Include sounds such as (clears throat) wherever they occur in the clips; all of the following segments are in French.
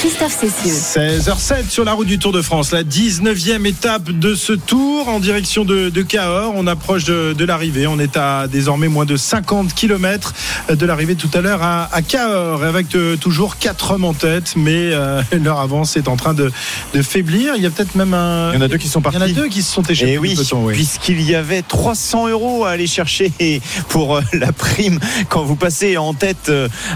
Christophe Cessieux. 16h07 sur la route du Tour de France, la 19e étape de ce tour en direction de, de Cahors. On approche de, de l'arrivée. On est à désormais moins de 50 km de l'arrivée tout à l'heure à, à Cahors avec euh, toujours 4 hommes en tête, mais euh, (laughs) leur avance est en train de, de faiblir. Il y a peut-être même un. Il y en a deux qui sont Il y en a partis. deux qui se sont échappés. Et oui, du peloton, oui. puisqu'il y avait 300 euros à aller chercher pour euh, la prime quand vous passez en tête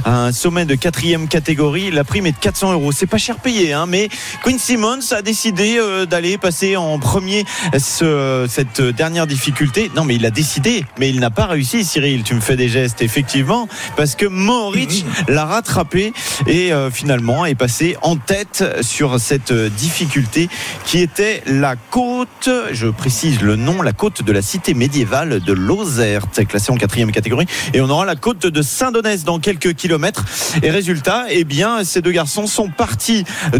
à un sommet de quatrième catégorie, la prime est de 400 euros. C'est pas cher payé, hein, mais Quinn Simmons a décidé euh, d'aller passer en premier ce- cette dernière difficulté. Non, mais il a décidé, mais il n'a pas réussi. Cyril, tu me fais des gestes, effectivement, parce que Mohoric l'a rattrapé et euh, finalement est passé en tête sur cette difficulté qui était la côte, je précise le nom, la côte de la cité médiévale de Lozère, classée en quatrième catégorie. Et on aura la côte de Saint-Donès dans quelques kilomètres. Et résultat, eh bien, ces deux garçons sont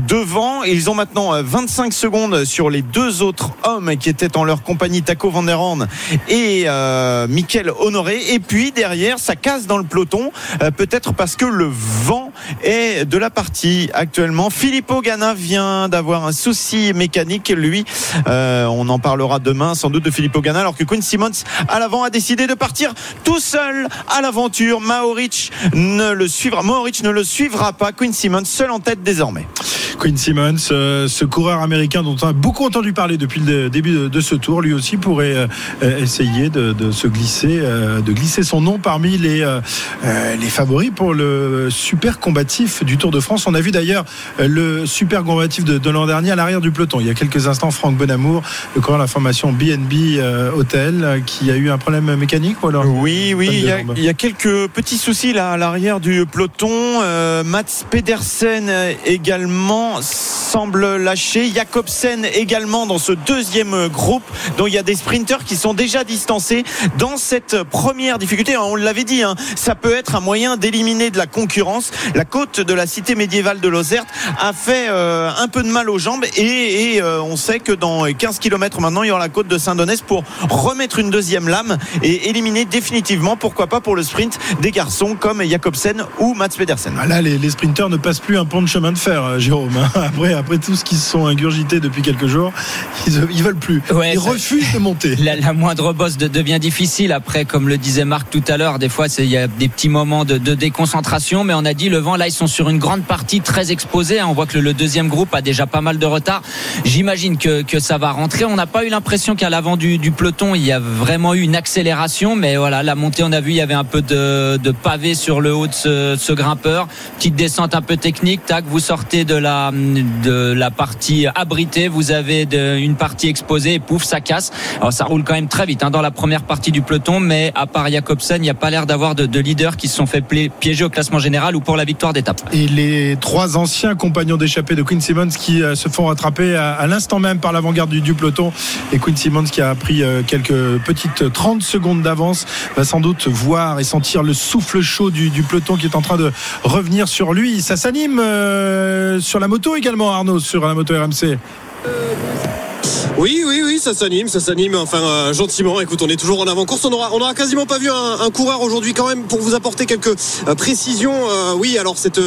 devant. Ils ont maintenant euh, 25 secondes sur les deux autres hommes qui étaient en leur compagnie, Taco Van der Horn et euh, Mickaël Honoré. Et puis derrière, ça casse dans le peloton, euh, peut-être parce que le vent est de la partie actuellement. Filippo Ganna vient d'avoir un souci mécanique. Lui, euh, on en parlera demain sans doute de Filippo Ganna, alors que Quinn Simmons à l'avant a décidé de partir tout seul à l'aventure. Maoric ne le suivra, Maoric ne le suivra pas. Quinn Simmons seul en tête désormais. Quinn Simmons, euh, ce coureur américain dont on a beaucoup entendu parler depuis le début de, de ce tour, lui aussi pourrait euh, euh, essayer de, de se glisser, euh, de glisser son nom parmi les, les favoris pour le super combatif du Tour de France. On a vu d'ailleurs le super combatif de, de l'an dernier à l'arrière du peloton. Il y a quelques instants, Franck Bonamour, le coureur de la formation BNB euh, Hotel, qui a eu un problème mécanique ou alors? Oui, oui, il y, a, jambes. il y a quelques petits soucis là à l'arrière du peloton. Euh, Mats Pedersen également semble lâcher. Jacobsen également dans ce deuxième groupe. dont il y a des sprinters qui sont déjà distancés dans cette première difficulté. On l'avait dit, hein, ça peut être un moyen d'éliminer de la concurrence. La côte de la cité médiévale de Lozerte a fait euh, un peu de mal aux jambes et, euh, on sait que dans 15 km maintenant, il y aura la côte de Saint-Donès pour remettre une deuxième lame et éliminer définitivement, pourquoi pas pour le sprint, des garçons comme Jacobsen ou Mats Pedersen. Ah Là, les, les ne passent plus un pont de chemin de fer, euh, Jérôme. hein. (laughs) Après, après tout ce qu'ils se sont ingurgités depuis quelques jours, ils, ils veulent plus. Ouais, ils refusent de monter. (laughs) La, la moindre bosse de- devient difficile. Après, comme le disait Marc tout à l'heure, des fois, il y a des petits moments de, de déconcentration. Mais on a dit, le vent, là, ils sont sur une grande partie très exposée. On voit que le, le deuxième groupe a déjà pas mal de retard. J'imagine que, que ça va rentrer. On n'a pas eu l'impression qu'à l'avant du, du peloton, il y a vraiment eu une accélération. Mais voilà, la montée, on a vu, il y avait un peu de, de pavé sur le haut de ce, ce grimpeur. Petite descente un peu technique. Tac, vous sortez de la, de la partie abritée. Vous avez une partie exposée et pouf, ça casse. Alors ça roule quand même très vite hein, dans la première partie du peloton, mais à part Jacobsen, il n'y a pas l'air d'avoir de, de leaders qui se sont fait piéger au classement général ou pour la victoire d'étape. Et les trois anciens compagnons d'échappée de Quinn Simmons qui euh, se font rattraper à, l'instant même par l'avant-garde du, du peloton. Et Quinn Simmons qui a pris euh, quelques petites 30 secondes d'avance va sans doute voir et sentir le souffle chaud du, du peloton qui est en train de revenir sur lui. Ça s'anime euh, sur la moto également, Arnaud, sur la moto RMC. Oui, oui, oui, ça s'anime, ça s'anime, enfin euh, gentiment. Écoute, on est toujours en avant-course. On aura, on aura quasiment pas vu un, coureur aujourd'hui quand même pour vous apporter quelques euh, précisions. Euh, oui, alors cette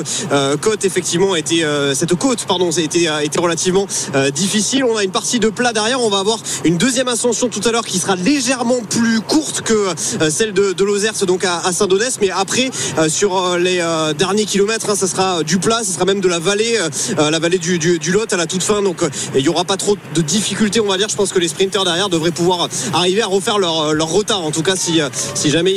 côte effectivement a été, cette côte, pardon, a été, a été relativement difficile. On a une partie de plat derrière. On va avoir une deuxième ascension tout à l'heure qui sera légèrement plus courte que celle de, de donc à, Saint-Donès. Mais après, sur les derniers kilomètres, hein, ça sera du plat, ça sera même de la vallée, la vallée du, Lot à la toute fin. Donc il y aura pas trop de difficultés difficulté, on va dire. Je pense que les sprinters derrière devraient pouvoir arriver à refaire leur, leur retard. En tout cas, si, si, jamais,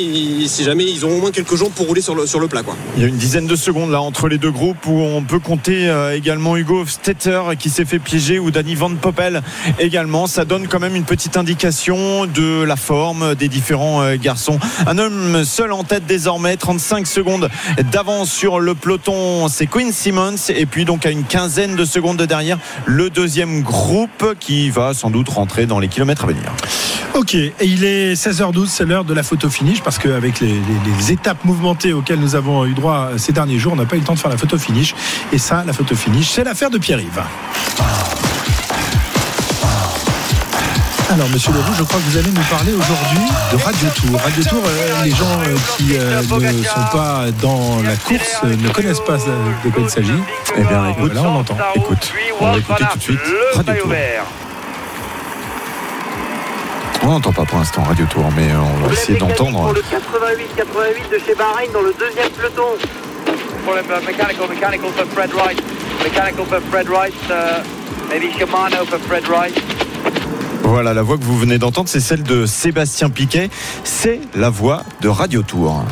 si jamais ils ont au moins quelques jours pour rouler sur le, sur plat. Il y a une dizaine de secondes là entre les deux groupes où on peut compter euh, également Hugo Stetter qui s'est fait piéger ou Danny Van Poppel également. Ça donne quand même une petite indication de la forme des différents euh, garçons. Un homme seul en tête désormais, 35 secondes d'avance sur le peloton, c'est Quinn Simmons. Et puis donc à une quinzaine de secondes derrière, le deuxième groupe qui va sans doute rentrer dans les kilomètres à venir. Ok, et il est 16h12, c'est l'heure de la photo finish parce qu'avec les, les, les, étapes mouvementées auxquelles nous avons eu droit ces derniers jours, on n'a pas eu le temps de faire la photo finish. Et ça, la photo finish, c'est l'affaire de Pierre-Yves. Alors, monsieur Leroux, je crois que vous allez nous parler aujourd'hui de Radio Tour. Radio Tour, euh, les gens euh, qui euh, ne sont pas dans la course euh, ne connaissent pas de quoi il s'agit. Eh bien, écoute, là, on entend. Écoute, on va écouter tout de suite Radio Tour. On n'entend pas pour l'instant Radio Tour, mais on va essayer d'entendre. Pour le 88-88 de chez Bahreïn dans le deuxième peloton. Pour le mechanical, mechanical for Fred Wright. Mechanical for Fred Wright. Maybe Shimano for Fred Wright. Voilà, la voix que vous venez d'entendre, c'est celle de Sébastien Piquet. C'est la voix de Radio Tour.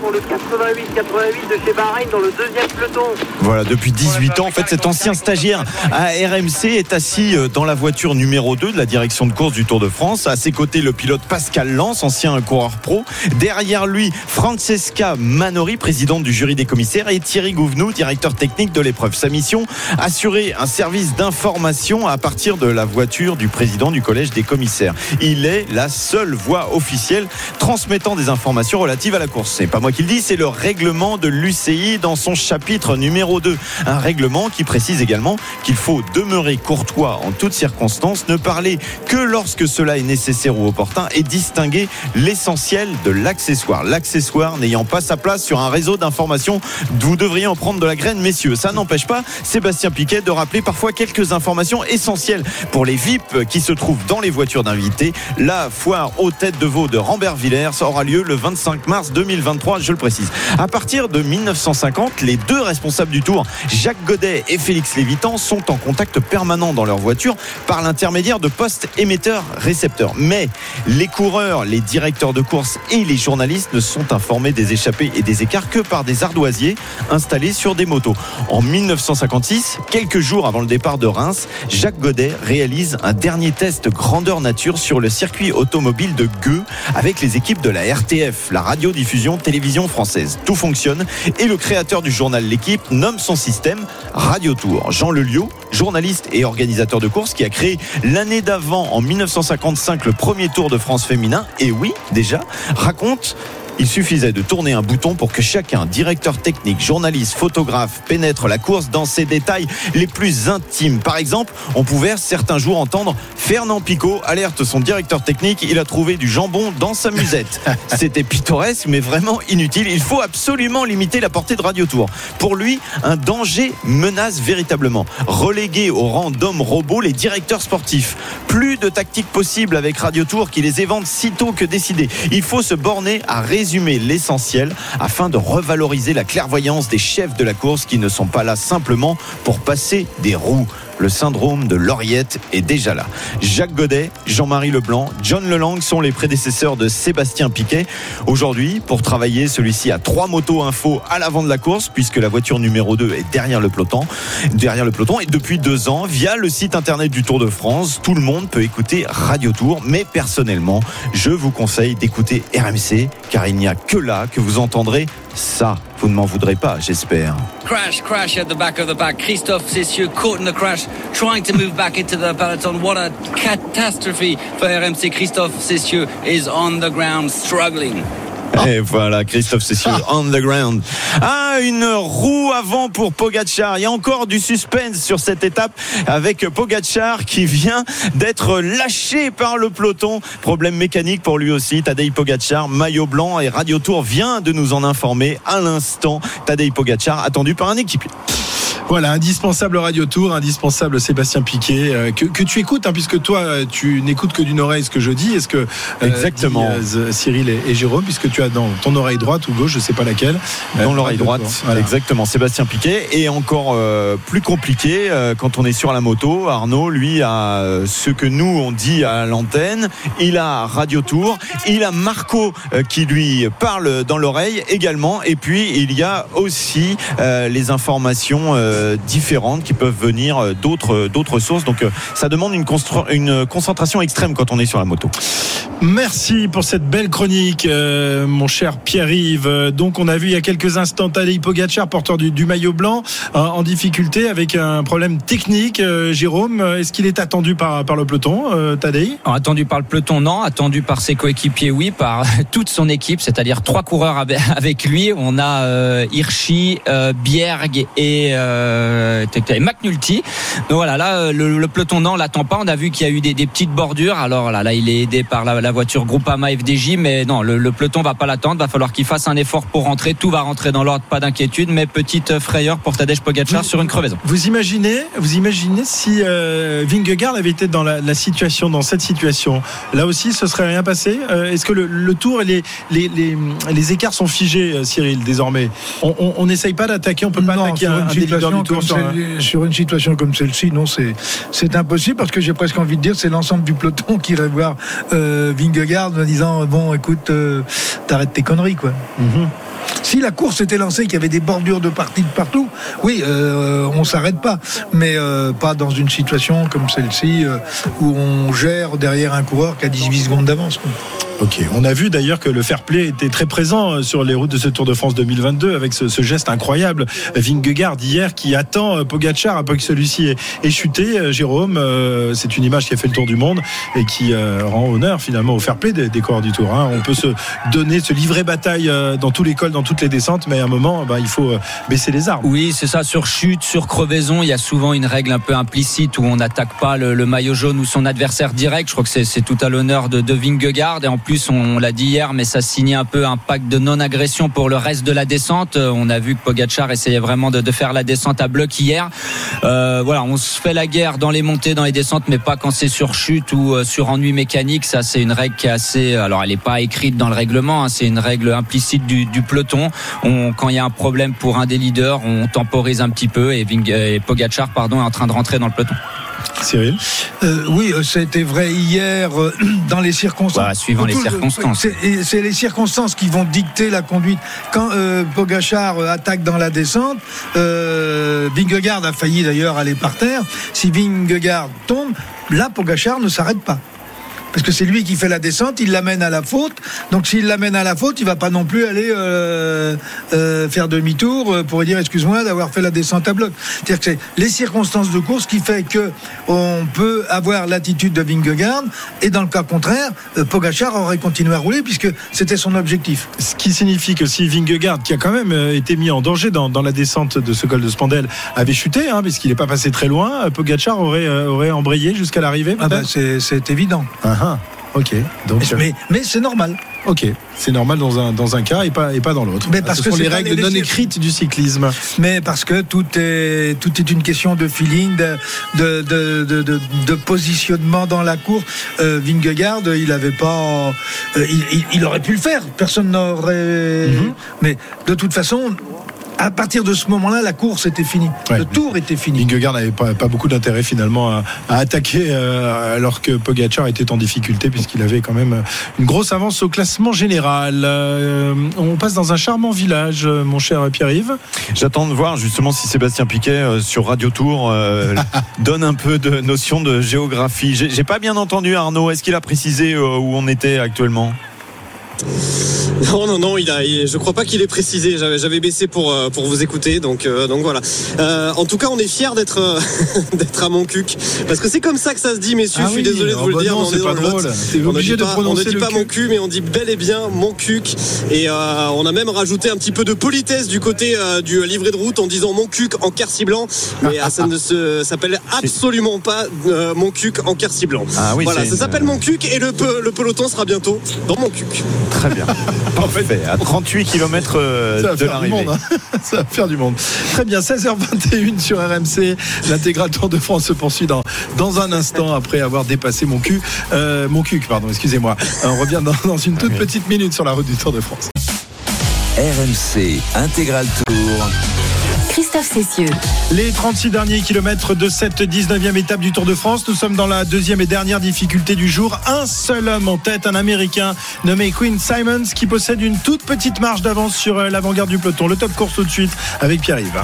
Pour le 88-88 de chez Bahreïn dans le deuxième peloton. Voilà, depuis 18 ans, en fait, cet ancien stagiaire à RMC est assis euh, dans la voiture numéro 2 de la direction de course du Tour de France. À ses côtés, le pilote Pascal Lance, ancien coureur pro. Derrière lui, Francesca Manori, présidente du jury des commissaires, et Thierry Gouvenou, directeur technique de l'épreuve. Sa mission, assurer un service d'information à partir de la voiture du président du collège des commissaires. Il est la seule voix officielle transmettant des informations relatives à la course. C'est pas moi qui le dis, c'est le règlement de l'UCI dans son chapitre numéro 2. Un règlement qui précise également qu'il faut demeurer courtois en toutes circonstances, ne parler que lorsque cela est nécessaire ou opportun et distinguer l'essentiel de l'accessoire. L'accessoire n'ayant pas sa place sur un réseau d'informations, vous devriez en prendre de la graine, messieurs. Ça n'empêche pas Sébastien Piquet de rappeler parfois quelques informations essentielles pour les VIP qui se trouvent dans les voitures d'invités. La foire aux têtes de veau de Rambert-Villers aura lieu le 25 mars 2023, je le précise. À partir de 1950, les deux responsables du Tour, Jacques Godet et Félix Lévitan, sont en contact permanent dans leur voiture par l'intermédiaire de postes émetteurs-récepteurs. Mais les coureurs, les directeurs de course et les journalistes ne sont informés des échappées et des écarts que par des ardoisiers installés sur des motos. En 1956, quelques jours avant le départ de Reims, Jacques Godet réalise un dernier test grandeur nature sur le circuit automobile de Gueux avec les équipes de la RTF, la radiodiffusion télévision française. Tout fonctionne et le créateur du journal L'équipe nomme son système Radio Tour. Jean Leliot, journaliste et organisateur de course qui a créé l'année d'avant, en 1955, le premier Tour de France féminin, et oui, déjà, raconte il suffisait de tourner un bouton pour que chacun, directeur technique, journaliste, photographe, pénètre la course dans ses détails les plus intimes. Par exemple, on pouvait certains jours entendre Fernand Picot alerte son directeur technique, il a trouvé du jambon dans sa musette. (laughs) C'était pittoresque, mais vraiment inutile. Il faut absolument limiter la portée de Radio Tour. Pour lui, un danger menace véritablement. Reléguer au rang d'hommes robots les directeurs sportifs. Plus de tactique possible avec Radio Tour qui les évente sitôt que décidé. Il faut se borner à résumer l'essentiel afin de revaloriser la clairvoyance des chefs de la course qui ne sont pas là simplement pour passer des roues. Le syndrome de l'Oriette est déjà là. Jacques Godet, Jean-Marie Leblanc, John Lelang sont les prédécesseurs de Sébastien Piquet. Aujourd'hui, pour travailler, celui-ci a trois motos info à l'avant de la course, puisque la voiture numéro 2 est derrière le peloton. Derrière le peloton. Et depuis deux ans, via le site internet du Tour de France, tout le monde peut écouter Radio Tour. Mais personnellement, je vous conseille d'écouter RMC, car il n'y a que là que vous entendrez ça. Vous ne m'en voudrez pas, j'espère. Crash, crash at the back of the pack. Christophe Cessieux caught in the crash, trying to move back into the peloton. What a catastrophe for RMC. Christophe Cessieux is on the ground struggling. Et voilà, Christophe Cessieux, on the ground. Ah, une roue avant pour Pogachar. Il y a encore du suspense sur cette étape avec Pogachar qui vient d'être lâché par le peloton. Problème mécanique pour lui aussi. Tadej Pogachar, maillot blanc et Radio Tour vient de nous en informer à l'instant. Tadej Pogachar attendu par un équipier. Voilà, indispensable Radio Tour, indispensable Sébastien Piquet, euh, que, que tu écoutes, hein, puisque toi, euh, tu n'écoutes que d'une oreille ce que je dis. Est-ce que euh, Exactement. dit, euh, Cyril et, et Jérôme, puisque tu as dans ton oreille droite ou gauche, je sais pas laquelle, dans l'oreille droite. Voilà. exactement. Sébastien Piquet et encore plus compliqué quand on est sur la moto. Arnaud, lui, a ce que nous on dit à l'antenne. Il a Radio Tour. Il a Marco qui lui parle dans l'oreille également. Et puis il y a aussi les informations différentes qui peuvent venir euh, d'autres d'autres sources. Donc euh, ça demande une, une concentration extrême quand on est sur la moto. Merci pour cette belle chronique, euh, mon cher Pierre-Yves. Euh, Donc, on a vu il y a quelques instants Tadej Pogacar, porteur du, du maillot blanc, euh, en difficulté avec un problème technique. Euh, Jérôme, euh, est-ce qu'il est attendu par, par le peloton, euh, Tadej? Attendu par le peloton, non. Attendu par ses coéquipiers, oui. Par (laughs) toute son équipe, c'est-à-dire trois coureurs (laughs) avec- lui. On a euh, Hirschi, euh, Bjerg et, euh, et McNulty. Donc voilà, là, euh, le, le peloton, non, on l'attend pas. On a vu qu'il y a eu des, des petites bordures. Alors là, là, il est aidé par la, la voiture Groupama FDJ, mais non, le, le peloton va pas l'attendre. Va falloir qu'il fasse un effort pour rentrer. Tout va rentrer dans l'ordre, pas d'inquiétude. Mais petite frayeur pour Tadej Pogacar sur une crevaison. Vous imaginez, vous imaginez si euh, Vingegaard avait été dans la, la situation, dans cette situation, là aussi, ce serait rien passé. Euh, Est-ce que le, le tour et les, les, les, les écarts sont figés, euh, Cyril, désormais? On- On on n'essaye pas d'attaquer, on peut pas Non, attaquer un, un du tour comme sur un- celle- sur une situation comme celle-ci, non, c'est impossible parce que j'ai presque envie de dire c'est l'ensemble du peloton (laughs) qui irait voir euh, Vingegaard en disant bon, écoute, euh, t'arrêtes tes conneries, quoi. Mhm. Si la course était lancée, qu'il y avait des bordures de partie de partout, oui, euh, on s'arrête pas, mais euh, pas dans une situation comme celle-ci euh, où on gère derrière un coureur qui a 18 secondes d'avance. Ok, on a vu d'ailleurs que le fair play était très présent euh, sur les routes de ce Tour de France 2022 avec ce, geste incroyable. Vingegaard hier qui attend euh, Pogacar après que celui-ci ait, chuté. Euh, Jérôme, c'est une image qui a fait le tour du monde et qui rend honneur finalement au fair play des, des du Tour. hein. On peut se donner, se livrer bataille dans tous les cols, dans toutes les descentes, mais à un moment, bah, il faut baisser les armes. Oui, c'est ça. Sur chute, sur crevaison, il y a souvent une règle un peu implicite où on n'attaque pas le, maillot jaune ou son adversaire direct. Je crois que c'est tout à l'honneur de, de Vingegaard. Et plus, on l'a dit hier, mais ça signait un peu un pacte de non-agression pour le reste de la descente. Euh, On a vu que Pogacar essayait vraiment de, de faire la descente à bloc hier. Euh, voilà, on se fait la guerre dans les montées, dans les descentes, mais pas quand c'est sur chute ou euh, sur ennui mécanique. Ça, c'est une règle qui est assez. Alors, elle n'est pas écrite dans le règlement. hein, c'est une règle implicite du, du peloton. On, quand il y a un problème pour un des leaders, on temporise un petit peu et, Ving, et pardon, est en train de rentrer dans le peloton. Cyril Euh, oui, euh, été vrai hier euh, (clears throat) dans les circonstances. Bah, suivant les circonstances. C'est les circonstances qui vont dicter la conduite. Quand euh, Pogachar attaque dans la descente, euh, Vingegaard a failli d'ailleurs aller par terre. Si Vingegaard tombe, là Pogachar ne s'arrête pas. Parce que c'est lui qui fait la descente, il l'amène à la faute. Donc s'il l'amène à la faute, il va pas non plus aller euh, euh, faire demi-tour euh, pour dire excuse-moi d'avoir fait la descente à bloc. C'est-à-dire que c'est les circonstances de course qui fait que on peut avoir l'attitude de Vingegaard et dans le cas contraire, Pogachar aurait continué à rouler puisque c'était son objectif. Ce qui signifie que si Vingegaard, qui a quand même été mis en danger dans, dans la descente de ce col de Spandel, avait chuté, hein, puisqu'il n'est pas passé très loin, Pogacar aurait, aurait embrayé jusqu'à l'arrivée Ah bah, c'est évident. Ah ah, Ok, donc euh, Mais, mais c'est normal. ok, c'est normal dans un, dans un cas et pas, et pas dans l'autre. Mais parce Ce que sont les règles les- non écrites du cyclisme. Mais parce que tout est, tout est une question de feeling, de, de, de, de, de- de positionnement dans la cour. Euh, Vingegaard, il avait pas, euh, il, il- il aurait pu le faire. Personne n'aurait. Mhm. Mais de toute façon, à partir de ce moment-là, la course était finie. Ouais. Le tour était fini. Vingegaard n'avait pas, pas beaucoup d'intérêt finalement à, à attaquer euh, alors que Pogacar était en difficulté puisqu'il avait quand même une grosse avance au classement général. Euh, on passe dans un charmant village, euh, mon cher Pierre-Yves. J'attends de voir justement si Sébastien Piquet euh, sur Radio Tour euh, (laughs) donne un peu de notion de géographie. J'ai pas bien entendu Arnaud. Est-ce qu'il a précisé euh, où on était actuellement? Non, non, non, il a, il- je crois pas qu'il ait précisé. J'avais, j'avais baissé pour, euh, pour vous écouter, donc, euh, donc voilà. Euh, en tout cas, on est fiers d'être, (laughs) d'être à Montcuq, parce que c'est comme ça que ça se dit, messieurs. Ah je suis oui, désolé de vous le dire. non, mais on c'est est le drôle. Lot. T'es On ne obligé dit de pas- prononcer On ne dit pas mon cul, mais on dit bel et bien mon cuc. Et euh, on a même rajouté un petit peu de politesse du côté du livret de route en disant mon cuc en quercy blanc, mais euh, ça ne se, s'appelle (laughs) absolument pas mon cuc en quercy blanc. Ah oui, voilà, c'est ça une- s'appelle mon cuc et le peloton sera bientôt dans mon cuc. Très bien. (laughs) (laughs) Parfait. À 38 km Ça va de faire du l'arrivée. monde. hein. (laughs) Ça va faire du monde. Très bien, 16h21 sur RMC. L'intégral Tour de France se poursuit dans, dans un instant après avoir dépassé mon cul. Euh, mon cul, pardon, excusez-moi. Euh, On revient dans, dans une toute petite minute sur la route du Tour de France. RMC Intégral Tour. Christophe Cessieux. Les 36 derniers kilomètres de cette 19e étape du Tour de France. Nous sommes dans la deuxième et dernière difficulté du jour. Un seul homme en tête, un Américain nommé Quinn Simons qui possède une toute petite marge d'avance sur euh, l'avant-garde du peloton. Le top course tout de suite avec Pierre-Yves.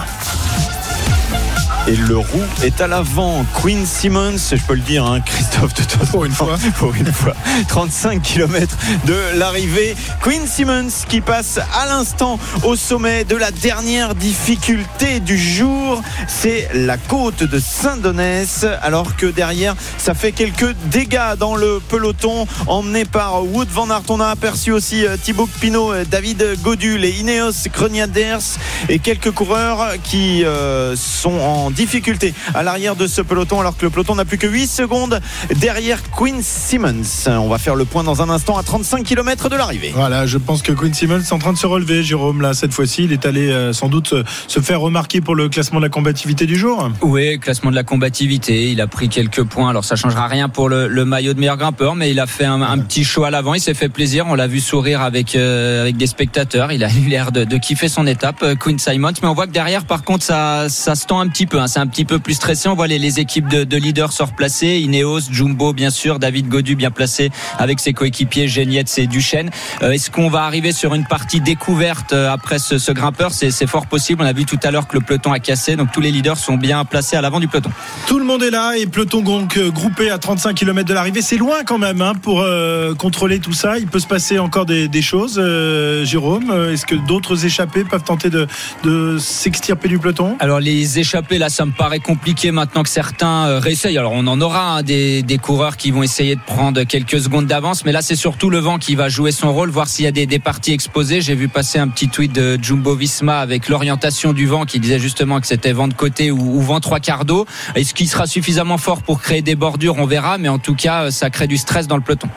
Et le roux est à l'avant. Queen Simmons, je peux le dire, hein, Christophe, de toute Pour une fois. Pour une fois. 35 km de l'arrivée. Queen Simmons qui passe à l'instant au sommet de la dernière difficulté du jour. C'est la côte de Saint-Donès. Alors que derrière, ça fait quelques dégâts dans le peloton emmené par Wood Van Aert. On a aperçu aussi euh, Thibaut Pinot, euh, David Godul et Ineos Greniaders et quelques coureurs qui euh, sont en difficulté à l'arrière de ce peloton alors que le peloton n'a plus que 8 secondes derrière Quinn Simmons. On va faire le point dans un instant à 35 km de l'arrivée. Voilà, je pense que Quinn Simmons est en train de se relever, Jérôme, là, cette fois-ci. Il est allé euh, sans doute se, faire remarquer pour le classement de la combativité du jour. Oui, classement de la combativité. Il a pris quelques points. Alors ça changera rien pour le, le maillot de meilleur grimpeur, mais il a fait un, un petit show à l'avant. Il s'est fait plaisir. On l'a vu sourire avec euh, avec des spectateurs. Il a eu l'air de, de kiffer son étape, euh, Quinn Simons. Mais on voit que derrière, par contre, ça ça se tend un petit peu. Hein. C'est un petit peu plus stressé. On voit les, les équipes de, de leaders se replacer. Ineos, Jumbo, bien sûr, David Godu bien placé avec ses coéquipiers Genietz et Duchesne. Euh, Est-ce qu'on va arriver sur une partie découverte euh, après ce, ce grimpeur? C'est fort possible. On a vu tout à l'heure que le peloton a cassé, donc tous les leaders sont bien placés à l'avant du peloton. Tout le monde est là et peloton donc euh, groupé à 35 km de l'arrivée. C'est loin quand même hein, pour euh, contrôler tout ça. Il peut se passer encore des, des choses. Euh, Jérôme, est-ce que d'autres échappés peuvent tenter de, de s'extirper du peloton? Alors les échappés là, ça me paraît compliqué maintenant que certains euh, réessayent. Alors on en aura hein, des, des coureurs qui vont essayer de prendre quelques secondes d'avance, mais là c'est surtout le vent qui va jouer son rôle, voir s'il y a des, des parties exposées. J'ai vu passer un petit tweet de Jumbo Visma avec l'orientation du vent qui disait justement que c'était vent de côté ou, ou vent trois quarts d'eau. Est-ce qu'il sera suffisamment fort pour créer des bordures? On verra, mais en tout cas euh, ça crée du stress dans le peloton.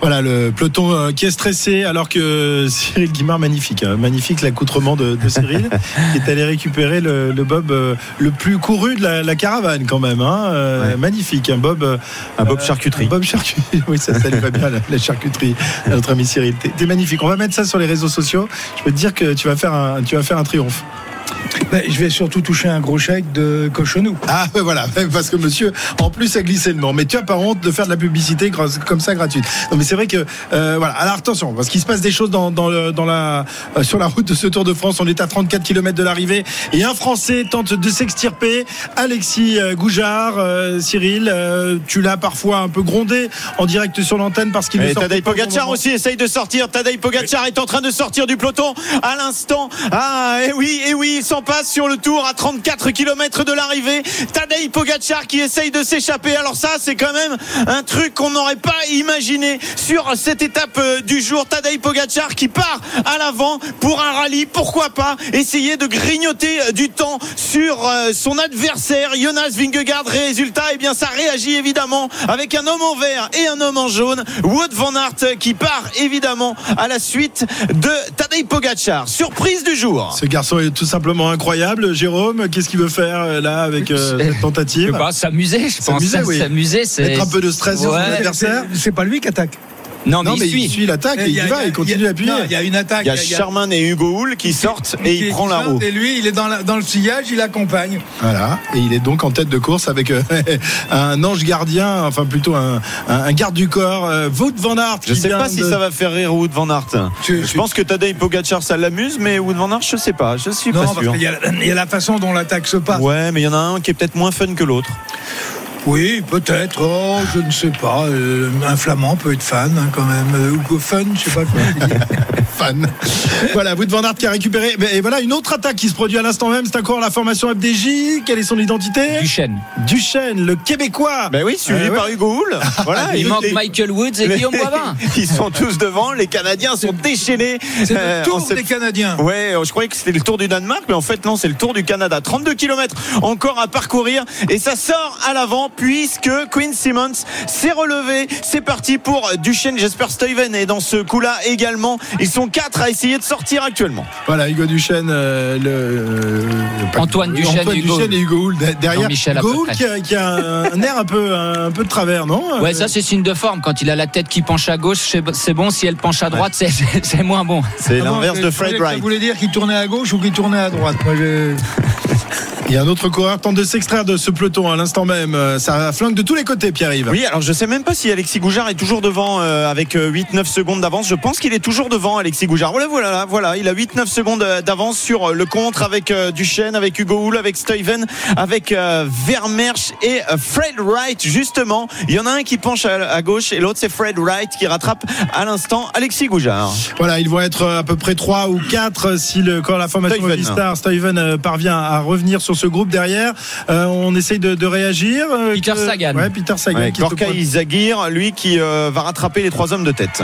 Voilà le peloton euh, qui est stressé alors que (laughs) Cyril Guimard, magnifique, hein, magnifique l'accoutrement de, de Cyril, (laughs) qui est allé récupérer le, le bob le plus couru de la, la caravane quand même. Hein, euh, Magnifique, un bob, euh, Un Bob charcuterie. un bob charcuterie, (laughs) oui ça, ça lui va bien la, la charcuterie, notre ami Cyril. T'es t'es magnifique. On va mettre ça sur les réseaux sociaux. Je peux te dire que tu vas faire un, tu vas faire un triomphe. Ben, je vais surtout toucher un gros chèque de Cochonou. Ah ben voilà, (laughs) parce que monsieur, en plus a glissé le nom. Mais tu as pas honte de faire de la publicité comme ça gratuite. Non mais c'est vrai que euh, voilà. Alors attention, parce qu'il se passe des choses dans, dans, le- dans la euh, sur la route de ce Tour de France. On est à 34 km de l'arrivée et un Français tente de s'extirper. Alexis euh, Goujard, euh, Cyril, euh, tu l'as parfois un peu grondé en direct sur l'antenne parce qu'il ne sortait Tadej Pogacar aussi essaye de sortir. Tadej Pogacar est en train de sortir du peloton à l'instant. Ah, et oui, et oui, il s'en passe sur le tour à 34 km de l'arrivée. Tadej Pogacar qui essaye de s'échapper. Alors ça, c'est quand même un truc qu'on n'aurait pas imaginé sur cette étape euh, du jour. Tadej Pogacar qui part à l'avant pour un rallye. Pourquoi pas essayer de grignoter euh, du temps sur euh, son adversaire Jonas Vingegaard. Résultat, eh bien, ça réagit évidemment avec un homme en vert et un homme en jaune. Wood Van Aert qui part évidemment à la suite de Tadej Pogacar. Surprise du jour. Ce garçon est tout simplement incroyable. Jérôme, qu'est-ce qu'il veut faire euh, là avec euh, cette (laughs) Je tentative sais pas, s'amuser, je pense. S'amuser, oui. S'amuser, c'est Mettre un peu de stress sur son adversaire. C'est pas lui qui attaque. Non, mais Non, il mais suit. il suit l'attaque et il y va, il continue à appuyer. Non, Il y a une attaque. Il y a Sherman et Hugo Hull qui sortent et il prend la roue. Et lui, il est dans, la- dans le sillage, il accompagne. Voilà, et il est donc en tête de course avec euh, (laughs) un ange gardien, enfin plutôt un, garde du corps, euh, Wout van Aert. Je qui sais pas si ça va faire rire Wood Van Aert. Tu- Je tu- pense que Tadej Pogacar ça l'amuse, mais Wood Van Aert je sais pas. Je suis Non, pas parce sûr. qu'il y, il y a la façon dont l'attaque se passe. Ouais, mais il y en a un qui est peut-être moins fun que l'autre. Oui, peut-être. Oh, je ne sais pas. Euh, un flamand peut être fan hein, quand même. Euh, ou fun, je sais pas quoi. (laughs) fan. Voilà, Wood Van Aert qui a récupéré. Et voilà, une autre attaque qui se produit à l'instant même. C'est encore la formation FDJ. Quelle est son identité? Duchesne. Duchesne, le Québécois. Ben oui, suivi Euh, ouais. par Hugo Hull. (laughs) Voilà, Il manque les- Michael Woods et les- (laughs) Guillaume Boivin. Ils sont tous devant. Les Canadiens sont déchaînés. C'est le Euh, tour cette- des Canadiens. Ouais, je croyais que c'était le tour du Danemark, mais en fait non, c'est le tour du Canada. 32 km encore à parcourir et ça sort à l'avant puisque Quinn Simmons s'est relevé. C'est parti pour Duchesne. J'espère Steven est dans ce coup-là également. Ils sont quatre à essayer de sortir actuellement. Voilà, Hugo Duchesne, euh, le, euh, Antoine Duchesne Antoine et Hugo Duchesne et Hugo Hull de- derrière. Jean-Michel à Hugo près. qui a, qui a un, air un peu, un, peu de travers, non Ouais, Euh, ça c'est signe de forme. Quand il a la tête qui penche à gauche, c'est- c'est bon. Si elle penche à droite, c'est- c'est moins bon. C'est Ah l'inverse de Fred Ça Wright. voulait dire qu'il tournait à gauche ou qu'il tournait à droite? Moi, je- Il y a un autre coureur tente de s'extraire de ce peloton à l'instant même. Euh, Ça flingue de tous les côtés, Pierre-Yves. Oui, alors je sais même pas si Alexis Goujard est toujours devant euh, avec 8-9 secondes d'avance. Je pense qu'il est toujours devant Alexis Goujard. Voilà, voilà, voilà. Il a 8-9 secondes euh, d'avance sur euh, le contre avec euh, Duchesne, avec Hugo Hull, avec Steven, avec euh, Vermersch et euh, Fred Wright. Justement, il y en a un qui penche à, à gauche et l'autre c'est Fred Wright qui rattrape à l'instant Alexis Goujard. Voilà, ils vont être à peu près 3 ou 4 si le, quand la formation. Movistar, euh, parvient à revenir sur ce groupe derrière. Euh, on essaye de, de réagir. euh, Peter Sagan. Ouais, Peter Sagan. Ouais, qui Gorka. Izagir, lui qui euh, va rattraper les trois hommes de tête.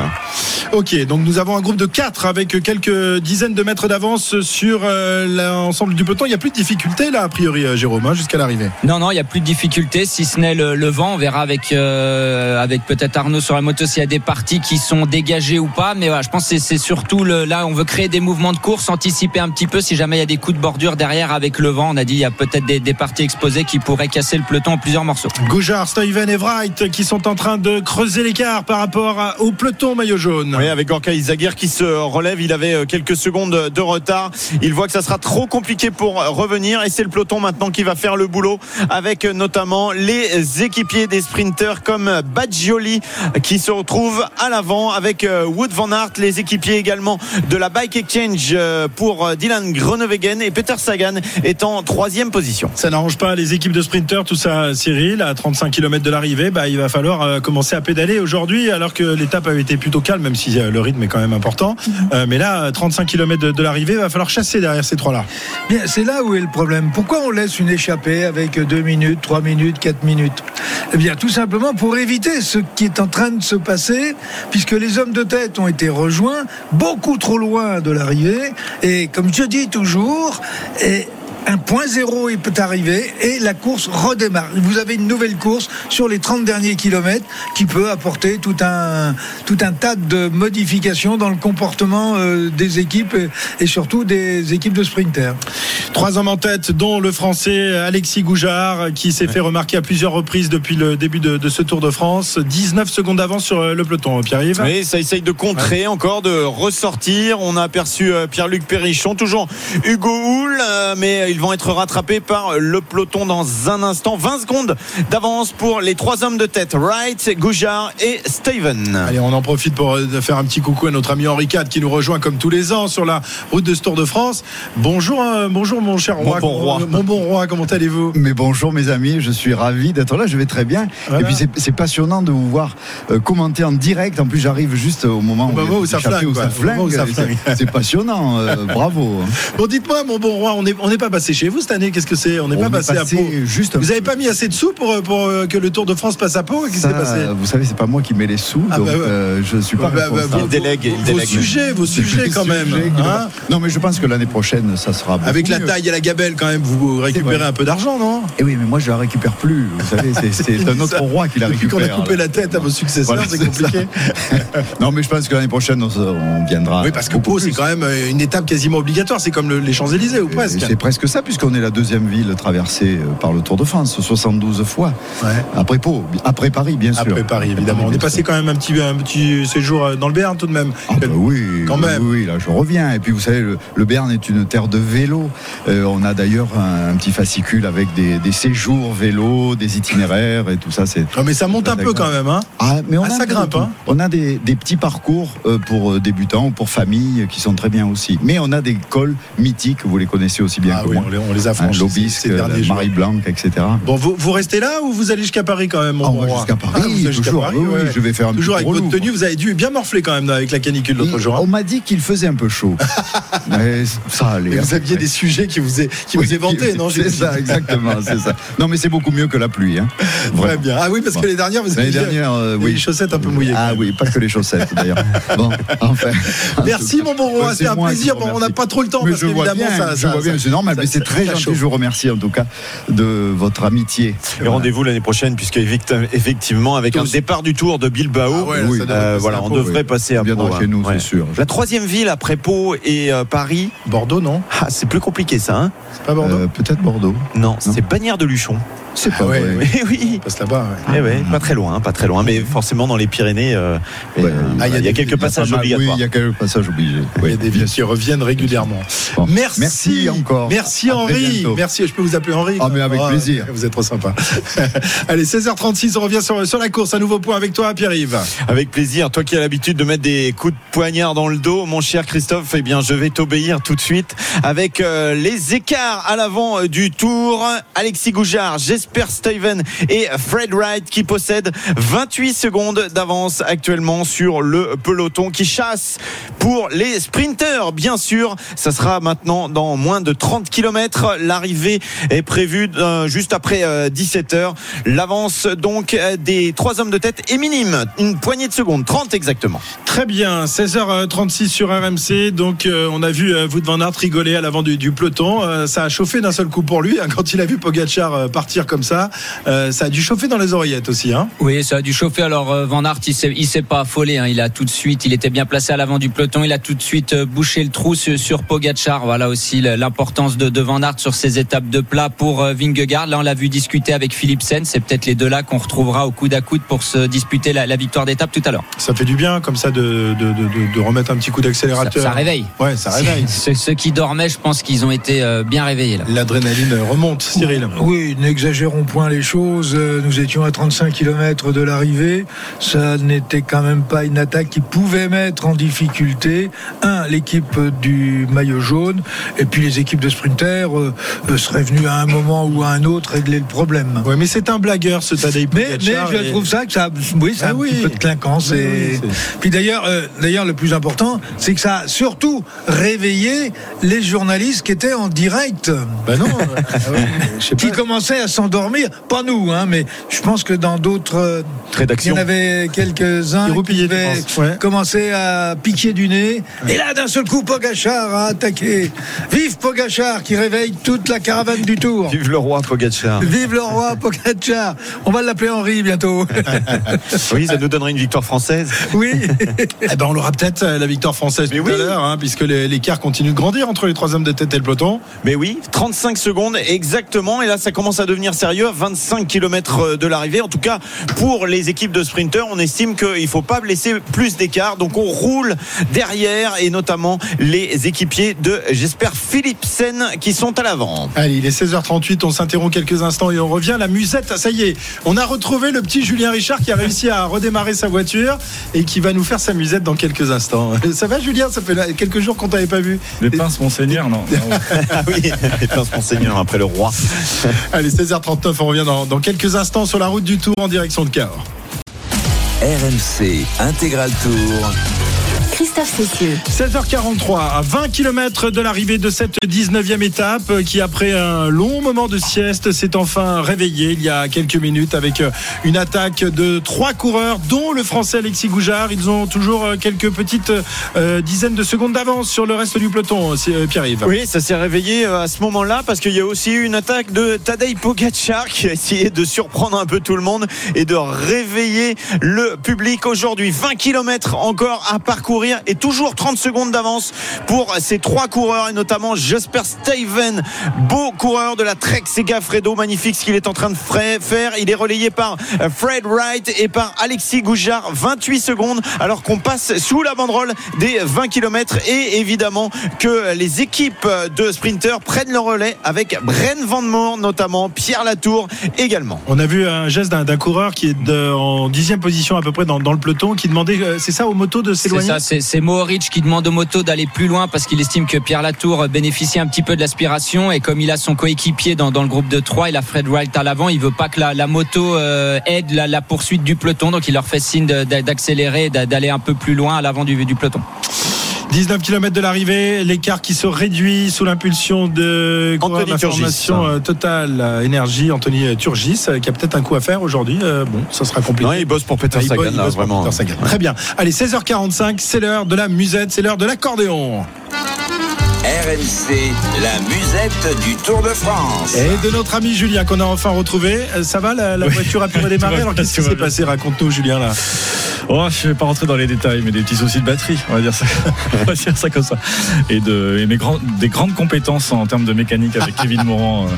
Ok, donc nous avons un groupe de 4 avec quelques dizaines de mètres d'avance sur euh, l'ensemble du peloton. Il n'y a plus de difficulté là, a priori, Jérôme, hein, jusqu'à l'arrivée. Non, non, il n'y a plus de difficulté, si ce n'est le, le vent. On verra avec, euh, avec peut-être Arnaud sur la moto s'il y a des parties qui sont dégagées ou pas. Mais voilà, je pense que c'est- surtout le, là, on veut créer des mouvements de course, anticiper un petit peu si jamais il y a des coups de bordure derrière avec le vent. On a dit y a peut-être des, des parties exposées qui pourraient casser le peloton en plusieurs morceaux. Goujard, Steven et Wright qui sont en train de creuser l'écart par rapport au peloton maillot jaune. Oui, avec Gorka Izagir qui se relève, il avait euh, quelques secondes de retard. Il voit que ça sera trop compliqué pour euh, revenir et c'est le peloton maintenant qui va faire le boulot avec euh, notamment les équipiers des sprinters comme Badgioli qui se retrouve à l'avant avec Wood van Aert, les équipiers également de la Bike Exchange pour Dylan Groenewegen et Peter Sagan est en troisième position. Ça n'arrange pas les équipes de sprinteurs, tout ça, Cyril. À 35 km de l'arrivée, bah, il va falloir euh, commencer à pédaler aujourd'hui, alors que l'étape avait été plutôt calme, même si euh, le rythme est quand même important. Euh, mais là, 35 km de, de l'arrivée, il va falloir chasser derrière ces trois-là. Bien, c'est là où est le problème. Pourquoi on laisse une échappée avec 2 minutes, 3 minutes, 4 minutes? Eh bien, tout simplement pour éviter ce qui est en train de se passer, puisque les hommes de tête ont été rejoints beaucoup trop loin de l'arrivée. Et comme je dis toujours, et un point zéro il peut arriver et la course redémarre. Vous avez une nouvelle course sur les 30 derniers kilomètres qui peut apporter tout un, tout un tas de modifications dans le comportement euh, des équipes et, surtout des équipes de sprinters. Trois hommes en tête, dont le français Alexis Goujard, qui s'est fait remarquer à plusieurs reprises depuis le début de, de ce Tour de France. 19 secondes d'avance sur euh, le peloton, Pierre-Yves. Oui, ça essaye de contrer encore, de ressortir. On a aperçu euh, Pierre-Luc Perrichon, toujours Hugo Hull, euh, mais ils vont être rattrapés par le peloton dans un instant. 20 secondes d'avance pour les trois hommes de tête, Wright, Goujard et Steven. Allez, on en profite pour euh, faire un petit coucou à notre ami Henri IV qui nous rejoint comme tous les ans sur la route de ce Tour de France. Bonjour, euh, bonjour mon cher Mon roi. bon roi. Mon bon roi, comment allez-vous? Mais bonjour mes amis, je suis ravi d'être là, je vais très bien. Voilà. Et puis c'est- c'est passionnant de vous voir euh, commenter en direct. En plus j'arrive juste au moment moment où où ça flingue. ça flingue. C'est- C'est passionnant, euh, bravo. (laughs) Bon, dites-moi, mon bon roi, on n'est on n'est pas passé chez vous cette année? Qu'est-ce que c'est? On n'est pas passé, passé à Pau. juste Vous n'avez pas mis assez de sous pour, euh, pour que le Tour de France passe à Pau? Qu'est-ce qui Ça, s'est passé? vous savez, c'est pas moi qui mets les sous, Ah donc bah ouais. euh, je suis pas Bah, bah, responsable. Il délègue, il Vos délègue. sujets, vos sujets quand même. Sujet hein? non mais je pense que l'année prochaine ça sera Avec la mieux. taille et la gabelle, quand même, vous récupérez un peu d'argent, non? Et oui, mais moi je la récupère plus. Vous savez, c'est- (laughs) un autre roi qui la Depuis qu'on récupère. a coupé la tête à vos successeurs, c'est compliqué. (laughs) Non, mais je pense que l'année prochaine on, viendra. Oui, parce que Pau, c'est quand même euh, une étape quasiment obligatoire. C'est comme le- les Champs-Élysées, ou presque. C'est presque ça, puisqu'on est la deuxième ville traversée euh, par le Tour de France, 72 fois. Ouais. Après Pau, après Paris, bien sûr. Après Paris, évidemment. On est passé quand même un petit, un petit séjour euh, dans le Béarn tout de même. Ah bah oui, Quand même. oui, là je reviens. Et puis vous savez, le, le Béarn est une terre de vélo. Euh, on a d'ailleurs un, un petit fascicule avec des, des séjours vélo, des itinéraires et tout ça. C'est mais ça monte un peu quand même. Hein. Ah, mais on Ah, a ça grimpe, hein. On a des, des petits parcours pour débutants ou pour familles qui sont très bien aussi. Mais on a des cols mythiques, vous les connaissez aussi bien Ah que oui, moi. On les- on les a franchis Lobisque, jours. Marie Blanc, etc. Bon, vous, vous restez là ou vous allez jusqu'à Paris quand même, mon Ah, jusqu'à Paris, Ah, toujours. Paris, Oui, ouais. je vais faire un Toujours petit avec votre tenue, vous avez dû bien morfler quand même avec la canicule l'autre jour. hein. On m'a dit qu'il faisait un peu chaud. (laughs) Mais ça allait. Et vous aviez des sujets qui vous, est, qui vous Oui, éventés, non C'est ça, exactement, c'est ça. (laughs) Non, mais c'est beaucoup mieux que la pluie. Hein. Très Vraiment. bien. Ah oui, parce que les dernières, vous L'année aviez dernière, euh, chaussettes un peu mouillées. Ah oui, pas que les chaussettes d'ailleurs. (laughs) Bon, enfin. Merci mon bon roi, c'est un plaisir. Bon, on n'a pas trop le temps Mais parce je vois qu'évidemment bien, ça, je vois bien, c'est normal, mais c'est très gentil. Je vous remercie en tout cas de votre amitié. Et rendez-vous l'année prochaine, puisque effectivement, avec un départ du tour de Bilbao, Ah ouais, euh, passer voilà, à on Pau, devrait oui. passer à On viendra Pau. chez hein. nous, c'est Ouais. sûr. La troisième ville après Pau et euh, Paris, Bordeaux, non? Ah, c'est plus compliqué ça. Hein C'est pas Bordeaux? Euh, Peut-être Bordeaux. non, c'est Bagnères de Luchon. C'est pas ouais, vrai. oui. Oui. (laughs) On passe là-bas. ouais. Eh ouais, pas très loin, pas très loin, mais forcément dans les Pyrénées, euh, euh, Ah, il y a, quelques passages obligatoires. Oui, il y a quelques passages obligés. Il y a des villes qui reviennent régulièrement. Bon. Merci. Merci encore. Merci À Henri. Merci. Je peux vous appeler Henri. Ah, mais avec plaisir. Vous êtes trop sympa. (laughs) Allez, 16h36, on revient sur, sur la course. Un nouveau point avec toi, Pierre-Yves. Avec plaisir. Toi qui as l'habitude de mettre des coups de poignard dans le dos, mon cher Christophe, eh bien, je vais t'obéir tout de suite avec euh, les écarts à l'avant du tour. Alexis Goujard, Jesper Steven et Fred Wright qui possèdent 28 secondes d'avance actuellement sur le peloton qui chasse pour les sprinters, bien sûr. Ça sera maintenant dans moins de 30 km. L'arrivée est prévue euh, juste après 17 heures. L'avance donc euh, des trois hommes de tête est minime, une poignée de secondes, 30 exactement. Très bien, 16h36 sur RMC. Donc, euh, on a vu euh, Wout van Aert rigoler à l'avant du, peloton. Euh, ça a chauffé d'un seul coup pour lui. hein, quand il a vu Pogachar euh, partir comme ça, Euh, ça a dû chauffer dans les oreillettes aussi. Hein. Oui, ça a dû chauffer. Alors euh, Van Aert, il s'est, il s'est pas affolé. hein. Il a tout de suite, il était bien placé à l'avant du peloton. Il a tout de suite euh, bouché le trou sur, sur Pogacar. Voilà aussi l'importance de, de Van Aert sur ces étapes de plat pour euh, Vingegaard. Là, on l'a vu discuter avec Philipsen. C'est peut-être les deux là qu'on retrouvera au coude à coude pour se disputer la, la victoire d'étape tout à l'heure. Ça fait du bien comme ça de, de, de- de- de remettre un petit coup d'accélérateur. ça réveille. Ouais, ça réveille. (laughs) Ceux, ceux qui dormaient, je pense qu'ils ont été euh, bien réveillés. L'adrénaline remonte, Cyril. Oui, n'exagérons point les choses. Euh, Nous étions à 35 km de l'arrivée. Ça n'était quand même pas une attaque qui pouvait mettre en difficulté, un, l'équipe du maillot jaune, et puis les équipes de sprinters euh, euh, seraient venues à un moment ou à un autre régler le problème. Ouais, mais c'est un blagueur ce Tadej Mais, mais Pogacar. je et- trouve ça que ça, oui, c'est Ah un oui. petit peu de clinquance. Oui, et... oui, Puis d'ailleurs, euh, d'ailleurs, le plus important, c'est que ça a surtout réveillé les journalistes qui étaient en direct. Bah non. ah (laughs) qui commençaient à s'endormir. Pas nous, hein, mais je pense que dans d'autres. euh, Il y en avait quelques-uns Qui avaient ouais. commencé à piquer du nez. Et là, d'un seul coup, Pogachar a attaqué. Vive Pogachar qui réveille toute la caravane du Tour. Vive le roi Pogacar. Vive le roi Pogachar. On va l'appeler Henri bientôt. (laughs) Oui, ça nous donnerait une victoire française. oui. (laughs) Eh ben, on aura peut-être euh, la victoire française Mais tout oui. à l'heure, hein, puisque l'écart continue de grandir entre les trois hommes de tête et le peloton. Mais oui, 35 secondes exactement. Et là, ça commence à devenir sérieux. 25 km de l'arrivée. En tout cas, pour les équipes de sprinters, on estime qu'il ne faut pas laisser plus d'écart. Donc, on roule derrière et notamment les équipiers de, j'espère, Philipsen qui sont à l'avant. Allez, il est 16h38, on s'interrompt quelques instants et on revient. La musette, ça y est, on a retrouvé le petit Julien Richard qui a réussi à redémarrer sa voiture et qui va nous faire sa musette dans quelques instants. (laughs) Ça va Julien? Ça fait quelques jours qu'on t'avait pas vu. Les pinces, monseigneur, non. ah (laughs) (laughs) oui, les pinces monseigneur après le roi. Allez, 16h39, on revient dans, dans quelques instants sur la route du Tour en direction de Cahors. RMC Intégral Tour. Christophe Cessieux. 16h43, à 20 km de l'arrivée de cette 19e étape euh, qui, après un long moment de sieste, s'est enfin réveillée il y a quelques minutes avec euh, une attaque de trois coureurs, dont le français Alexis Goujard. Ils ont toujours euh, quelques petites euh, dizaines de secondes d'avance sur le reste du peloton, euh, Pierre-Yves. Oui, ça s'est réveillé à ce moment-là parce qu'il y a aussi eu une attaque de Tadej Pogacar qui a essayé de surprendre un peu tout le monde et de réveiller le public aujourd'hui. 20 km encore à parcourir et toujours 30 secondes d'avance pour ces trois coureurs et notamment Jasper Steven, beau coureur de la Trek Segafredo, magnifique ce qu'il est en train de faire. Il est relayé par Fred Wright et par Alexis Goujard. 28 secondes alors qu'on passe sous la banderole des 20 km et évidemment que les équipes de sprinters prennent le relais avec Bren Van Moor notamment, Pierre Latour également. On a vu un geste d'un, coureur qui est de- en dixième position à peu près dans, dans le peloton qui demandait, euh, c'est ça, aux motos de s'éloigner? C'est Mohoric qui demande aux motos d'aller plus loin parce qu'il estime que Pierre Latour bénéficie un petit peu de l'aspiration et comme il a son coéquipier dans, le groupe de 3, il a Fred Wright à l'avant, il veut pas que la, moto euh, aide la, poursuite du peloton, donc il leur fait signe d'accélérer, d'a- d'aller un peu plus loin à l'avant du peloton. 19 km de l'arrivée, l'écart qui se réduit sous l'impulsion de Turgis. euh, Total euh, Énergie, Anthony Turgis, euh, qui a peut-être un coup à faire aujourd'hui. Euh, bon, ça sera compliqué. Non, il bosse pour Peter Ah, il Sagan, il là, bosse vraiment. Peter Sagan. Très bien. Allez, 16h45, c'est l'heure de la musette, c'est l'heure de l'accordéon. RMC, la musette du Tour de France. Et de notre ami Julien qu'on a enfin retrouvé. Euh, Ça va, la, la Oui. voiture a pu redémarrer (laughs) Alors qu'est-ce qui s'est passé? Raconte-nous Julien là. Oh, je vais pas rentrer dans les détails, mais des petits soucis de batterie, on va dire ça, (laughs) on va dire ça comme ça. Et, de, et mes des grandes compétences en termes de mécanique avec Kevin Morand. euh,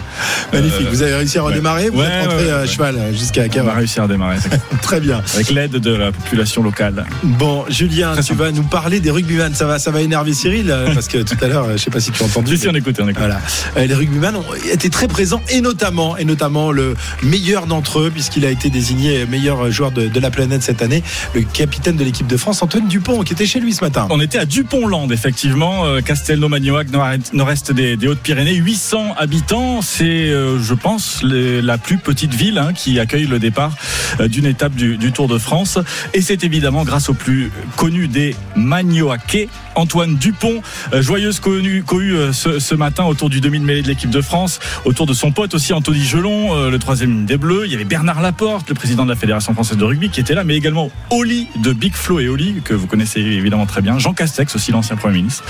(laughs) Magnifique, euh, vous avez réussi à ouais. redémarrer, vous Ouais, êtes rentré ouais, à ouais. cheval euh, jusqu'à On a réussi à redémarrer. Très bien. avec l'aide de la population locale. Bon, Julien, tu vas nous parler des rugbyman. Ça va, ça va énerver Cyril parce que tout à l'heure, je sais pas si tu as entendu. Si, si, on écoutait. Voilà. Euh, les rugbyman ont été très présents et notamment, et notamment le meilleur d'entre eux, puisqu'il a été désigné meilleur joueur de, de la planète cette année, le capitaine de l'équipe de France, Antoine Dupont, qui était chez lui ce matin. On était à Dupont-Land, effectivement, euh, Castelnau-Magnoac, nord- nord-est des, des Hautes-Pyrénées, 800 habitants. C'est, euh, je pense, les- la plus petite ville hein, qui accueille le départ euh, d'une étape du, du Tour de France. Et c'est évidemment grâce au plus connu des Magnoaquais, Antoine Dupont, euh, joyeuse cohue, cohue, euh, ce, ce matin autour du demi-mêlée de l'équipe de France, autour de son pote aussi Anthony Gelon, euh, le troisième des Bleus. Il y avait Bernard Laporte, le président de la Fédération française de rugby, qui était là, mais également Oli de Big Flo et Oli, que vous connaissez évidemment très bien, Jean Castex aussi, l'ancien Premier ministre.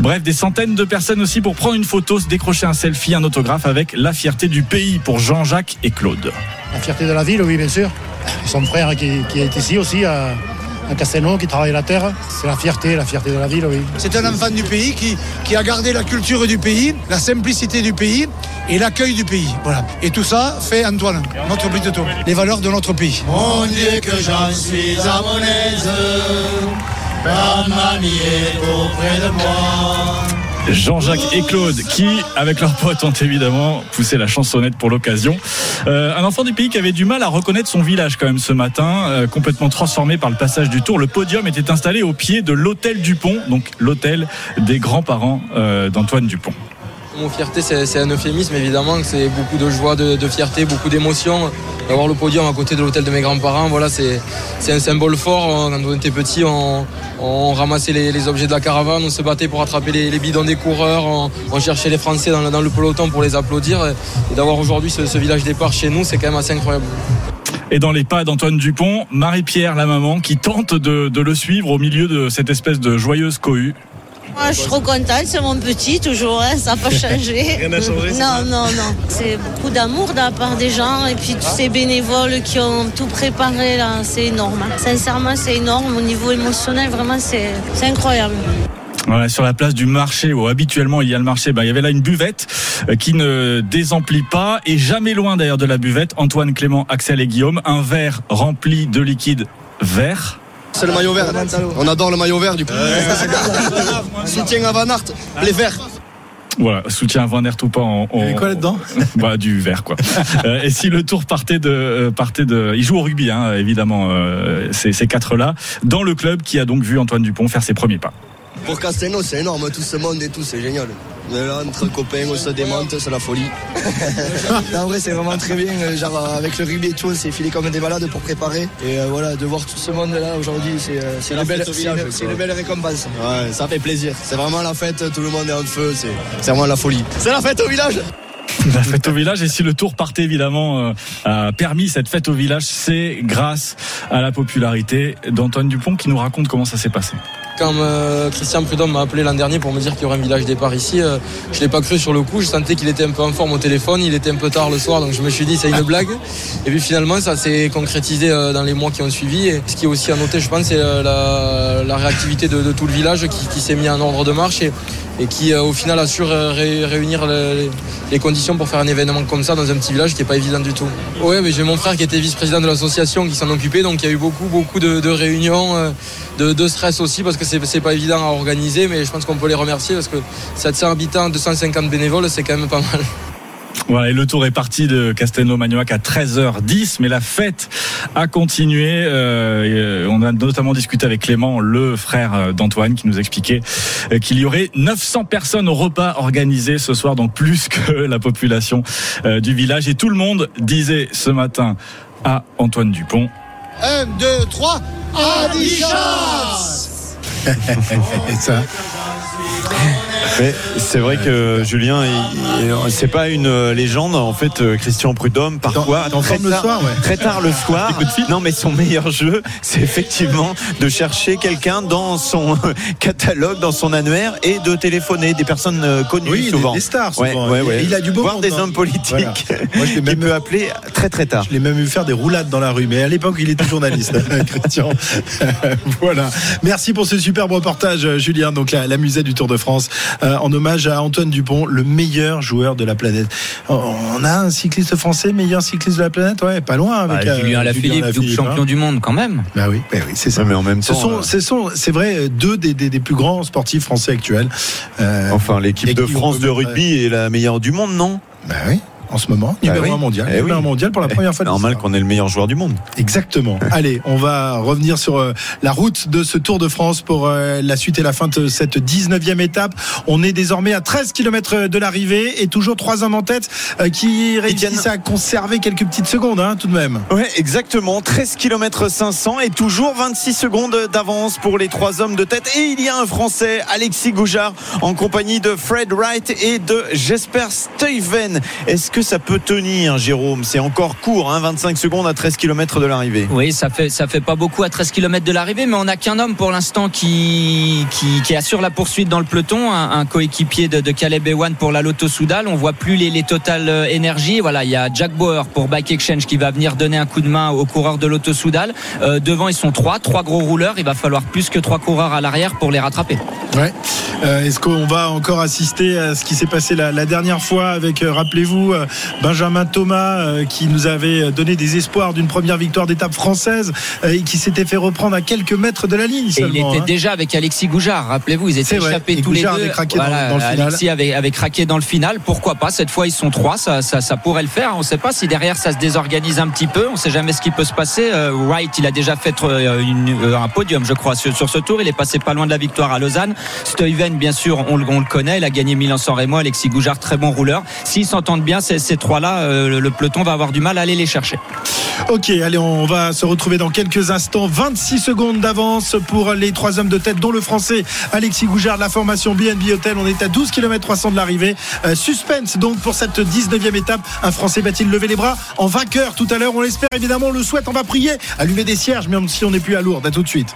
Bref, des centaines de personnes aussi pour prendre une photo, se décrocher un selfie, un autographe avec la fierté du pays pour Jean-Jacques et Claude. La fierté de la ville, oui, bien sûr. Son frère qui, qui est ici aussi, à, à Castelnau, qui travaille la terre. C'est la fierté, la fierté de la ville, oui. C'est un enfant du pays qui, qui a gardé la culture du pays, la simplicité du pays et l'accueil du pays. Voilà. Et tout ça fait Antoine, notre but de tout. Les valeurs de notre pays. Mon Dieu que j'en suis à mon aise, mamie est auprès de moi. Jean-Jacques et Claude qui, avec leurs potes, ont évidemment poussé la chansonnette pour l'occasion. Euh, un enfant du pays qui avait du mal à reconnaître son village quand même ce matin, euh, complètement transformé par le passage du tour. Le podium était installé au pied de l'hôtel Dupont, donc l'hôtel des grands-parents euh, d'Antoine Dupont. Mon fierté, c'est un euphémisme évidemment. C'est beaucoup de joie, de, fierté, beaucoup d'émotion. D'avoir le podium à côté de l'hôtel de mes grands-parents, voilà, c'est un symbole fort. Quand on était petit, on, ramassait les, objets de la caravane, on se battait pour attraper les, bidons des coureurs, on, cherchait les Français dans le, peloton pour les applaudir. Et d'avoir aujourd'hui ce, village départ chez nous, c'est quand même assez incroyable. Et dans les pas d'Antoine Dupont, Marie-Pierre, la maman, qui tente de le suivre au milieu de cette espèce de joyeuse cohue. Moi, je suis trop contente, c'est mon petit toujours, hein, ça n'a pas (laughs) changé. Rien n'a changé, Non, non, non. C'est beaucoup d'amour de la part des gens et puis tous ces bénévoles qui ont tout préparé là, c'est énorme. hein. Sincèrement, c'est énorme. Au niveau émotionnel, vraiment, c'est c'est incroyable. Voilà, sur la place du marché où habituellement il y a le marché, ben, il y avait là une buvette euh, qui ne désemplit pas et jamais loin d'ailleurs de la buvette, Antoine, Clément, Axel et Guillaume, un verre rempli de liquide vert. C'est le maillot vert. On adore le maillot vert du coup. (laughs) Soutien à Van Aert, les verts. Voilà, soutien à Van Aert ou pas. On, on- Et quoi là-dedans (laughs) bah, Du vert, quoi. (laughs) Euh, et si le tour partait de, euh, partait de, il joue au rugby, hein, évidemment, euh, ces, ces quatre-là, dans le club qui a donc vu Antoine Dupont faire ses premiers pas. Pour Castelnau, c'est énorme, tout ce monde et tout, c'est génial. Mais là, entre copains, on se démonte, c'est la folie. (laughs) en vrai, c'est vraiment très bien. euh, Genre, avec le rugby et tout, on s'est filé comme des malades pour préparer. Et euh, voilà, de voir tout ce monde-là aujourd'hui, c'est euh, c'est la une, belle- c'est une- c'est belle récompense. Ouais, ça fait plaisir. C'est vraiment la fête, tout le monde est en feu, c'est c'est vraiment la folie. C'est la fête au village La fête au village, et si le tour partait évidemment euh, a permis cette fête au village, c'est grâce à la popularité d'Antoine Dupont qui nous raconte comment ça s'est passé. Quand euh, Christian Prudhomme m'a appelé l'an dernier pour me dire qu'il y aurait un village départ ici, euh, je l'ai pas cru sur le coup. Je sentais qu'il était un peu en forme au téléphone. Il était un peu tard le soir, donc je me suis dit c'est une (laughs) blague. Et puis finalement, ça s'est concrétisé euh, dans les mois qui ont suivi. Et ce qui est aussi à noter, je pense, c'est la, la réactivité de, de tout le village qui, qui s'est mis en ordre de marche et, et qui euh, au final assure euh, ré- réunir le- les conditions pour faire un événement comme ça dans un petit village qui est pas évident du tout. Oui, mais j'ai mon frère qui était vice-président de l'association qui s'en occupait, donc il y a eu beaucoup, beaucoup de, réunions, euh, de, stress aussi parce que c'est pas évident à organiser, mais je pense qu'on peut les remercier parce que 700 habitants, 250 bénévoles, c'est quand même pas mal. Voilà, et le tour est parti de Castelnau-Magnoac à 13h10, mais la fête a continué. Euh, on a notamment discuté avec Clément, le frère d'Antoine, qui nous expliquait euh, qu'il y aurait 900 personnes au repas organisé ce soir, donc plus que (laughs) la population euh, du village. Et tout le monde disait ce matin à Antoine Dupont. 1, 2, 3, Adichas Et ça (laughs) Mais c'est vrai que Julien, il- il- c'est pas une légende. En fait, euh, Christian Prudhomme, parfois, très forme le tard, soir, ouais. très tard le (laughs) soir. Non, mais son meilleur jeu, (laughs) c'est effectivement de chercher quelqu'un dans son (laughs) catalogue, dans son annuaire, et de téléphoner des personnes euh, connues Oui, des- souvent. des stars, souvent. ouais, ouais. il a du beau Voir monde, des hein. hommes politiques. Voilà. Moi, je l'ai Il même- peut appeler très très tard. Je l'ai même vu faire des roulades dans la rue, mais à l'époque, il était journaliste, Christian. voilà. Merci pour ce superbe reportage, Julien. Donc, la, la musée du Tour de France, euh, en hommage à Antoine Dupont, le meilleur joueur de la planète. On a un cycliste français, meilleur cycliste de la planète, ouais, pas loin avec Ah, euh, Julien Lafilippe, double champion hein. du monde quand même. Bah oui, bah oui, c'est ça. Ouais, mais en même Ce temps, sont, euh, ce sont, c'est vrai, deux des, des, des plus grands sportifs français actuels. Euh, Enfin, l'équipe de France de rugby est la meilleure du monde, non? Bah oui, en ce moment, numéro Bah oui. un mondial, Eh numéro oui. un mondial pour la première fois. de Normal qu'on ait le meilleur joueur du monde. Exactement. (laughs) Allez, on va revenir sur euh, la route de ce Tour de France pour euh, la suite et la fin de cette 19e étape. On est désormais à 13 km de l'arrivée et toujours trois hommes en tête euh, qui réussissent à conserver quelques petites secondes hein, tout de même. Ouais, exactement. 13 km 500 et toujours 26 secondes d'avance pour les trois hommes de tête. Et il y a un Français, Alexis Goujard, en compagnie de Fred Wright et de Jesper Stuyven. Est-ce que ça peut tenir, Jérôme C'est encore court, hein, 25 secondes à 13 km de l'arrivée. Oui, ça fait ça fait pas beaucoup à 13 km de l'arrivée, mais on n'a qu'un homme pour l'instant qui, qui qui assure la poursuite dans le peloton, un, un coéquipier de, de Caleb Ewan pour la Lotto Soudal. On voit plus les, les Total euh, Energy. Voilà, il y a Jack Bauer pour Bike Exchange qui va venir donner un coup de main aux coureurs de Lotto Soudal. Euh, devant, ils sont trois, trois gros rouleurs. Il va falloir plus que trois coureurs à l'arrière pour les rattraper. Ouais. Euh, Est-ce qu'on va encore assister à ce qui s'est passé la, la dernière fois avec, euh, rappelez-vous, euh, Benjamin Thomas euh, qui nous avait donné des espoirs d'une première victoire d'étape française euh, et qui s'était fait reprendre à quelques mètres de la ligne Et il seulement. était hein. déjà avec Alexis Goujard, rappelez-vous, ils étaient échappés Et tous Goujard les deux. avait craqué dans- dans le final. Alexis avait, avait craqué dans le final. Pourquoi pas Cette fois, ils sont trois, ça, ça, ça pourrait le faire. On ne sait pas si derrière ça se désorganise un petit peu. On ne sait jamais ce qui peut se passer. Wright, il a déjà fait une- un podium, je crois, sur, sur ce tour. Il est passé pas loin de la victoire à Lausanne. Stuyven, bien sûr, on, le- on le connaît. Il a gagné Milan-San Remo. Alexis Goujard, très bon rouleur. S'ils s'entendent bien, ces, ces trois-là, euh, le- peloton va avoir du mal à aller les chercher. Ok, allez, on va se retrouver dans quelques instants. 26 secondes d'avance pour les trois hommes de tête, dont le français Alexis Goujard la formation BNB Hotel. On est à 12 km 300 de l'arrivée. Euh, suspense donc pour cette 19e étape. Un français va-t-il lever les bras en vainqueur tout à l'heure? On l'espère évidemment, on le souhaite, on va prier. Allumer des cierges, même si on n'est plus à Lourdes. À tout de suite.